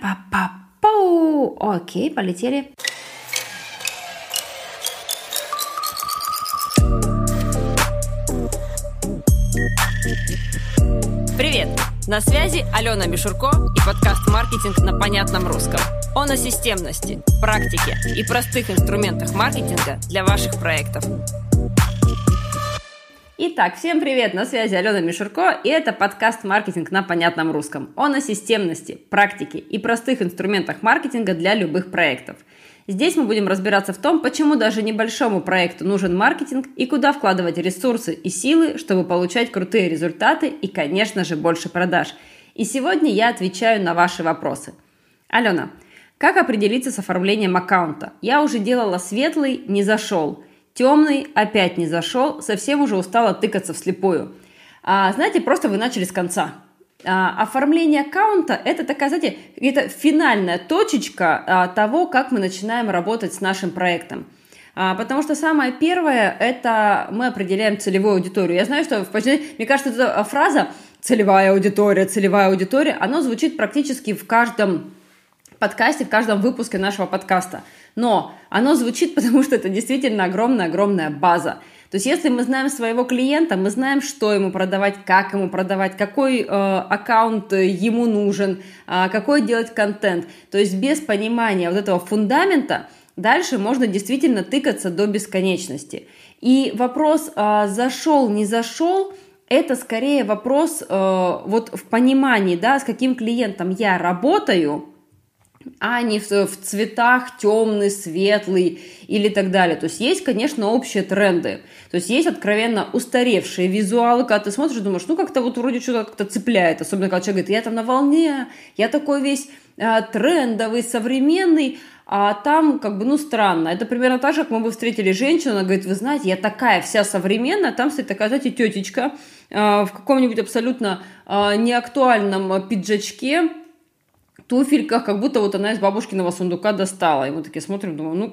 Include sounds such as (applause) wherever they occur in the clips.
Пара-па-па-пау. Окей, полетели. Привет! На связи Алена Мишурко и подкаст «Маркетинг на понятном русском». Он о системности, практике и простых инструментах маркетинга для ваших проектов. Итак, всем привет, на связи Алена Мишурко, и это подкаст «Маркетинг на понятном русском». Он о системности, практике и простых инструментах маркетинга для любых проектов. Здесь мы будем разбираться в том, почему даже небольшому проекту нужен маркетинг и куда вкладывать ресурсы и силы, чтобы получать крутые результаты и, конечно же, больше продаж. И сегодня я отвечаю на ваши вопросы. Алена, как определиться с оформлением аккаунта? Я уже делала светлый, не зашел – Темный опять не зашел, совсем уже устала тыкаться вслепую. А, знаете, просто вы начали с конца. А, оформление аккаунта – это такая, знаете, это финальная точечка а, того, как мы начинаем работать с нашим проектом. А, потому что самое первое – это мы определяем целевую аудиторию. Я знаю, что, мне кажется, эта фраза «целевая аудитория», «целевая аудитория», она звучит практически в каждом подкасте, в каждом выпуске нашего подкаста – но оно звучит, (laughs) потому что это действительно огромная-огромная база. То есть, если мы знаем своего клиента, мы знаем, что ему продавать, как ему продавать, какой э, аккаунт ему нужен, э, какой делать контент. То есть, без понимания вот этого фундамента дальше можно действительно тыкаться до бесконечности. И вопрос э, зашел, не зашел, это скорее вопрос э, вот в понимании, да, с каким клиентом я работаю, а не в, в цветах темный, светлый или так далее. То есть есть, конечно, общие тренды. То есть есть откровенно устаревшие визуалы, когда ты смотришь и думаешь, ну как-то вот вроде что-то как-то цепляет. Особенно когда человек говорит, я там на волне, я такой весь э, трендовый, современный, а там как бы, ну, странно. Это примерно так же, как мы бы встретили женщину, она говорит, вы знаете, я такая вся современная, там стоит такая, знаете, тетечка э, в каком-нибудь абсолютно э, неактуальном пиджачке, туфельках, как будто вот она из бабушкиного сундука достала. И мы такие смотрим, думаем, ну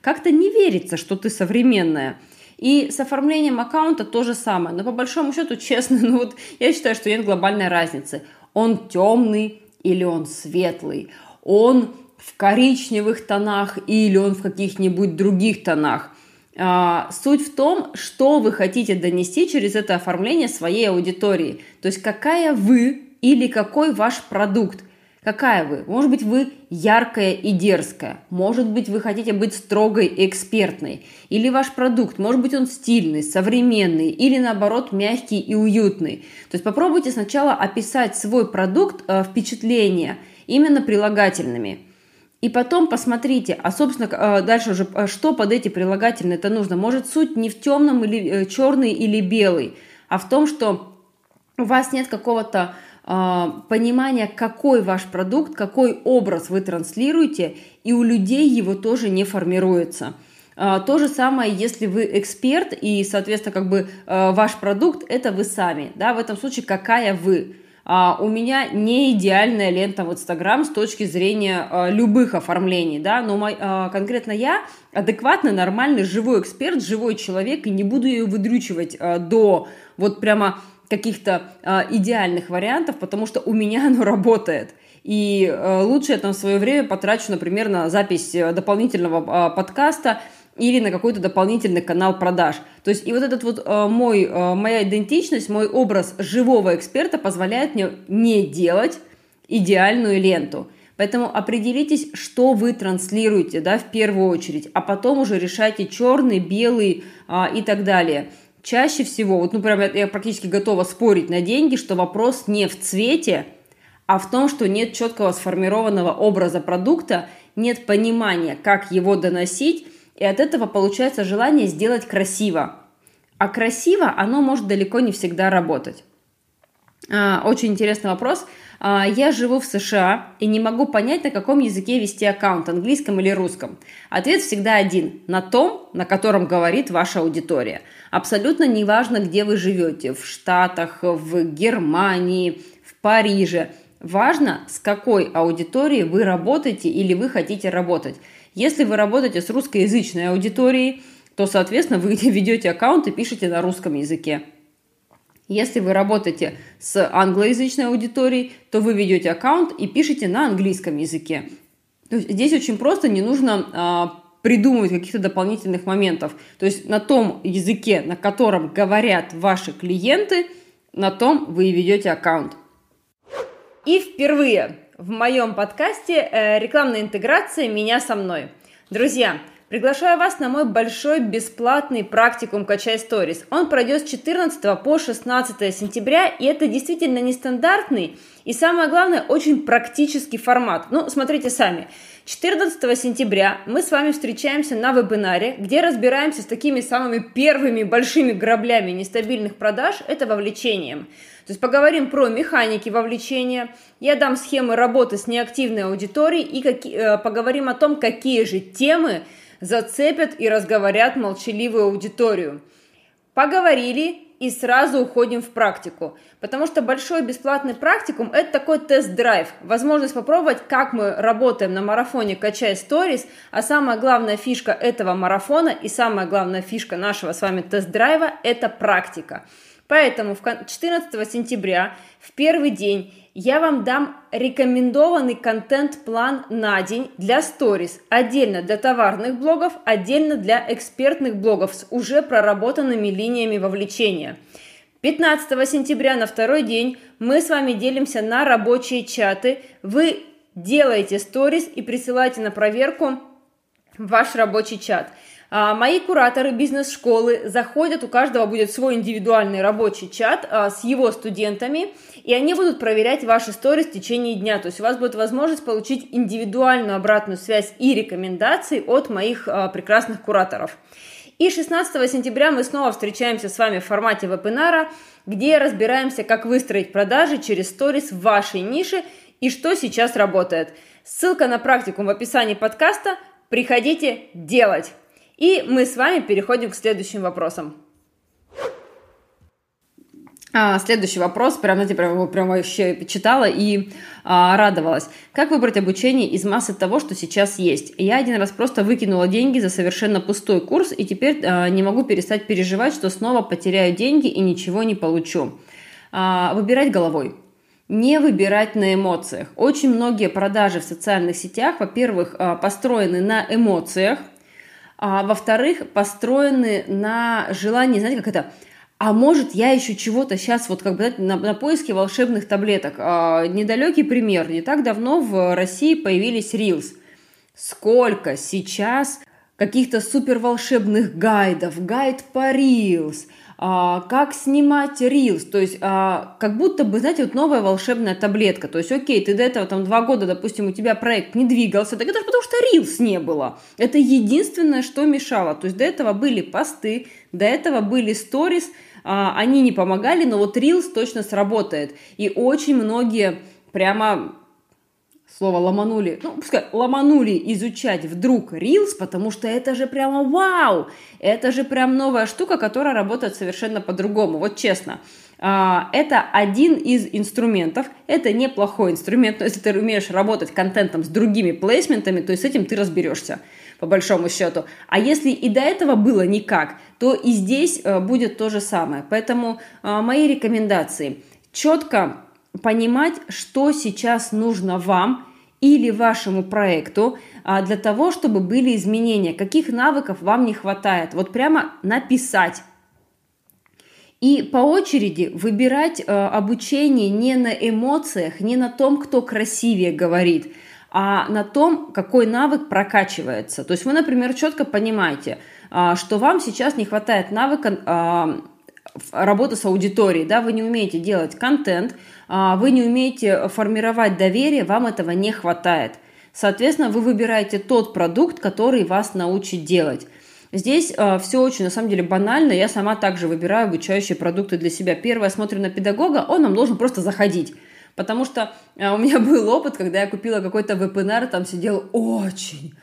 как-то не верится, что ты современная. И с оформлением аккаунта то же самое. Но по большому счету, (laughs) честно, ну вот я считаю, что нет глобальной разницы. Он темный или он светлый. Он в коричневых тонах или он в каких-нибудь других тонах. А, суть в том, что вы хотите донести через это оформление своей аудитории. То есть какая вы или какой ваш продукт. Какая вы? Может быть, вы яркая и дерзкая. Может быть, вы хотите быть строгой и экспертной. Или ваш продукт, может быть, он стильный, современный, или наоборот, мягкий и уютный. То есть попробуйте сначала описать свой продукт, э, впечатление именно прилагательными. И потом посмотрите, а собственно э, дальше уже, э, что под эти прилагательные это нужно. Может суть не в темном или э, черный или белый, а в том, что у вас нет какого-то понимание, какой ваш продукт, какой образ вы транслируете, и у людей его тоже не формируется. А, то же самое, если вы эксперт, и, соответственно, как бы а, ваш продукт – это вы сами. Да? В этом случае, какая вы. У меня не идеальная лента в Инстаграм с точки зрения любых оформлений, да, но конкретно я адекватный, нормальный, живой эксперт, живой человек, и не буду ее выдрючивать до вот прямо каких-то э, идеальных вариантов, потому что у меня оно работает. И э, лучше я там свое время потрачу, например, на запись э, дополнительного э, подкаста или на какой-то дополнительный канал продаж. То есть и вот этот вот э, мой, э, моя идентичность, мой образ живого эксперта позволяет мне не делать идеальную ленту. Поэтому определитесь, что вы транслируете, да, в первую очередь, а потом уже решайте черный, белый а, и так далее чаще всего, вот, ну, прям я практически готова спорить на деньги, что вопрос не в цвете, а в том, что нет четкого сформированного образа продукта, нет понимания, как его доносить, и от этого получается желание сделать красиво. А красиво оно может далеко не всегда работать. А, очень интересный вопрос. А, я живу в США и не могу понять, на каком языке вести аккаунт, английском или русском. Ответ всегда один – на том, на котором говорит ваша аудитория. Абсолютно неважно, где вы живете – в Штатах, в Германии, в Париже. Важно, с какой аудиторией вы работаете или вы хотите работать. Если вы работаете с русскоязычной аудиторией, то, соответственно, вы (laughs) ведете аккаунт и пишете на русском языке. Если вы работаете с англоязычной аудиторией, то вы ведете аккаунт и пишете на английском языке. То есть здесь очень просто, не нужно а, придумывать каких-то дополнительных моментов. То есть на том языке, на котором говорят ваши клиенты, на том вы и ведете аккаунт. И впервые в моем подкасте э, рекламная интеграция «Меня со мной». Друзья, Приглашаю вас на мой большой бесплатный практикум «Качай сторис». Он пройдет с 14 по 16 сентября, и это действительно нестандартный и, самое главное, очень практический формат. Ну, смотрите сами. 14 сентября мы с вами встречаемся на вебинаре, где разбираемся с такими самыми первыми большими граблями нестабильных продаж – это вовлечением. То есть поговорим про механики вовлечения, я дам схемы работы с неактивной аудиторией и какие, э, поговорим о том, какие же темы – зацепят и разговорят молчаливую аудиторию. Поговорили и сразу уходим в практику. Потому что большой бесплатный практикум – это такой тест-драйв, возможность попробовать, как мы работаем на марафоне «Качай сторис», а самая главная фишка этого марафона и самая главная фишка нашего с вами тест-драйва – это практика. Поэтому 14 сентября, в первый день, я вам дам рекомендованный контент-план на день для сторис, отдельно для товарных блогов, отдельно для экспертных блогов с уже проработанными линиями вовлечения. 15 сентября на второй день мы с вами делимся на рабочие чаты. Вы делаете сторис и присылаете на проверку ваш рабочий чат – мои кураторы бизнес-школы заходят, у каждого будет свой индивидуальный рабочий чат а, с его студентами, и они будут проверять ваши сторис в течение дня. То есть у вас будет возможность получить индивидуальную обратную связь и рекомендации от моих а, прекрасных кураторов. И 16 сентября мы снова встречаемся с вами в формате вебинара, где разбираемся, как выстроить продажи через сторис в вашей нише и что сейчас работает. Ссылка на практикум в описании подкаста. Приходите делать! И мы с вами переходим к следующим вопросам. А, следующий вопрос, прям, знаете, прям, прям вообще читала и а, радовалась. Как выбрать обучение из массы того, что сейчас есть? Я один раз просто выкинула деньги за совершенно пустой курс, и теперь а, не могу перестать переживать, что снова потеряю деньги и ничего не получу. А, выбирать головой не выбирать на эмоциях. Очень многие продажи в социальных сетях, во-первых, а, построены на эмоциях, а во-вторых, построены на желании, знаете, как это, а может, я еще чего-то сейчас, вот как бы на, на поиске волшебных таблеток. А, недалекий пример. Не так давно в России появились Reels. Сколько сейчас каких-то супер волшебных гайдов, гайд по Reels – а, как снимать рилс, то есть а, как будто бы, знаете, вот новая волшебная таблетка, то есть окей, ты до этого там два года, допустим, у тебя проект не двигался, так это же потому что рилс не было. Это единственное, что мешало, то есть до этого были посты, до этого были сторис, а, они не помогали, но вот рилс точно сработает. И очень многие прямо слово ломанули, ну, пускай ломанули изучать вдруг Reels, потому что это же прямо вау, это же прям новая штука, которая работает совершенно по-другому, вот честно. А, это один из инструментов, это неплохой инструмент, но если ты умеешь работать контентом с другими плейсментами, то есть с этим ты разберешься по большому счету. А если и до этого было никак, то и здесь э, будет то же самое. Поэтому э, мои рекомендации. Четко понимать, что сейчас нужно вам, или вашему проекту а, для того, чтобы были изменения, каких навыков вам не хватает. Вот прямо написать. И по очереди выбирать э, обучение не на эмоциях, не на том, кто красивее говорит, а на том, какой навык прокачивается. То есть вы, например, четко понимаете, э, что вам сейчас не хватает навыка работы с аудиторией, да, вы не умеете делать контент, а, вы не умеете формировать доверие, вам этого не хватает. Соответственно, вы выбираете тот продукт, который вас научит делать. Здесь э, все очень, на самом деле, банально. Я сама также выбираю обучающие продукты для себя. Первое, смотрю на педагога, он нам должен просто заходить. Потому что э, у меня (laughs) был опыт, когда я купила какой-то вебинар, там сидел очень,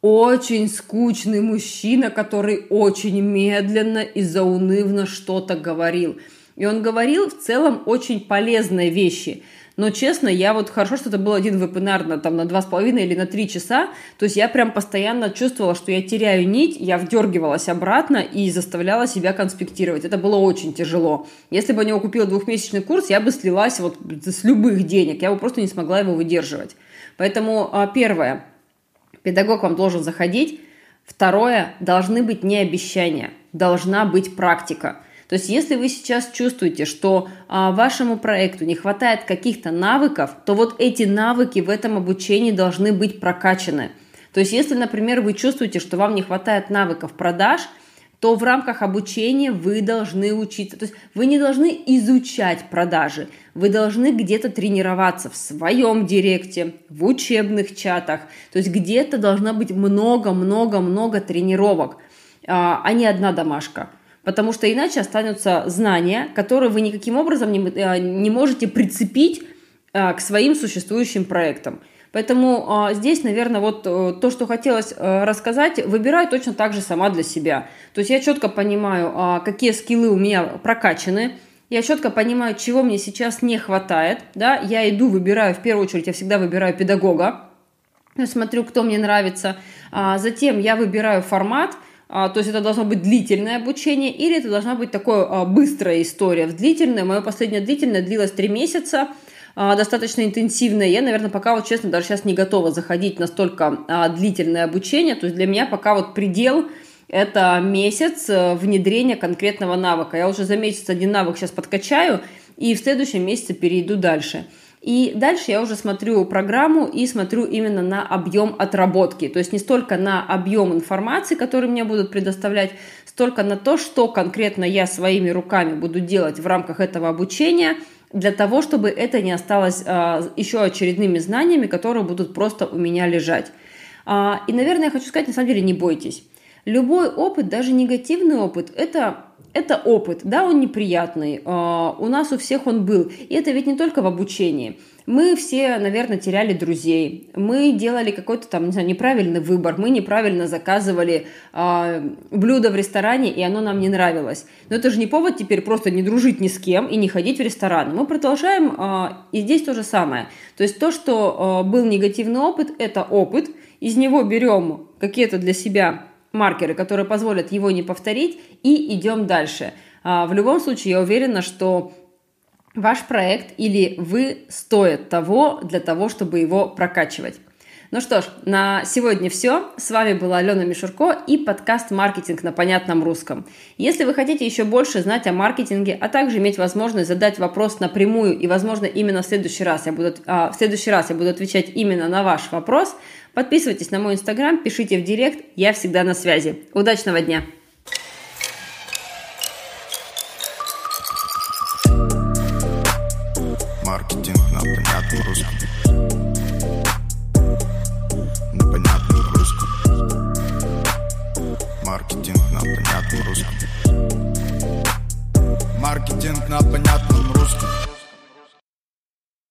очень скучный мужчина, который очень медленно и заунывно что-то говорил. И он говорил в целом очень полезные вещи. Но, честно, я вот хорошо, что это был один вебинар на, там, на 2,5 или на 3 часа. То есть я прям постоянно чувствовала, что я теряю нить, я вдергивалась обратно и заставляла себя конспектировать. Это было очень тяжело. Если бы я него купила двухмесячный курс, я бы слилась вот с любых денег. Я бы просто не смогла его выдерживать. Поэтому а, первое. Педагог вам должен заходить. Второе. Должны быть не обещания. Должна быть практика. То есть, если вы сейчас чувствуете, что а, вашему проекту не хватает каких-то навыков, то вот эти навыки в этом обучении должны быть прокачаны. То есть, если, например, вы чувствуете, что вам не хватает навыков продаж, то в рамках обучения вы должны учиться. То есть вы не должны изучать продажи, вы должны где-то тренироваться в своем директе, в учебных чатах. То есть где-то должно быть много-много-много тренировок, а, а не одна домашка потому что иначе останутся знания, которые вы никаким образом не, э, не можете прицепить э, к своим существующим проектам. Поэтому э, здесь, наверное, вот то, что хотелось рассказать, выбираю точно так же сама для себя. То есть я четко понимаю, а, какие скиллы у меня прокачаны, я четко понимаю, чего мне сейчас не хватает. Да? Я иду, выбираю, в первую очередь, я всегда выбираю педагога, смотрю, кто мне нравится. А затем я выбираю формат – а, то есть это должно быть длительное обучение или это должна быть такое а, быстрая история. В длительное, мое последнее длительное длилось 3 месяца, а, достаточно интенсивное. Я, наверное, пока вот честно даже сейчас не готова заходить настолько длительное обучение. То есть для меня пока вот предел это месяц э, внедрения конкретного навыка. Я уже за месяц один навык сейчас подкачаю и в следующем месяце перейду дальше. И дальше я уже смотрю программу и смотрю именно на объем отработки. То есть не столько на объем информации, который мне будут предоставлять, столько на то, что конкретно я своими руками буду делать в рамках этого обучения для того, чтобы это не осталось а, еще очередными знаниями, которые будут просто у меня лежать. А, и, наверное, я хочу сказать, на самом деле, не бойтесь. Любой опыт, даже негативный опыт, это это опыт, да, он неприятный, а, у нас у всех он был. И это ведь не только в обучении. Мы все, наверное, теряли друзей, мы делали какой-то там, не знаю, неправильный выбор, мы неправильно заказывали э, блюдо в ресторане, и оно нам не нравилось. Но это же не повод теперь просто не дружить ни с кем и не ходить в ресторан. Мы продолжаем, э, и здесь то же самое. То есть то, что э, был негативный опыт, это опыт, из него берем какие-то для себя маркеры, которые позволят его не повторить, и идем дальше. В любом случае, я уверена, что ваш проект или вы стоят того для того, чтобы его прокачивать. Ну что ж, на сегодня все. С вами была Алена Мишурко и подкаст «Маркетинг на понятном русском». Если вы хотите еще больше знать о маркетинге, а также иметь возможность задать вопрос напрямую и, возможно, именно в следующий раз я буду, а, в следующий раз я буду отвечать именно на ваш вопрос, подписывайтесь на мой инстаграм, пишите в директ, я всегда на связи. Удачного дня!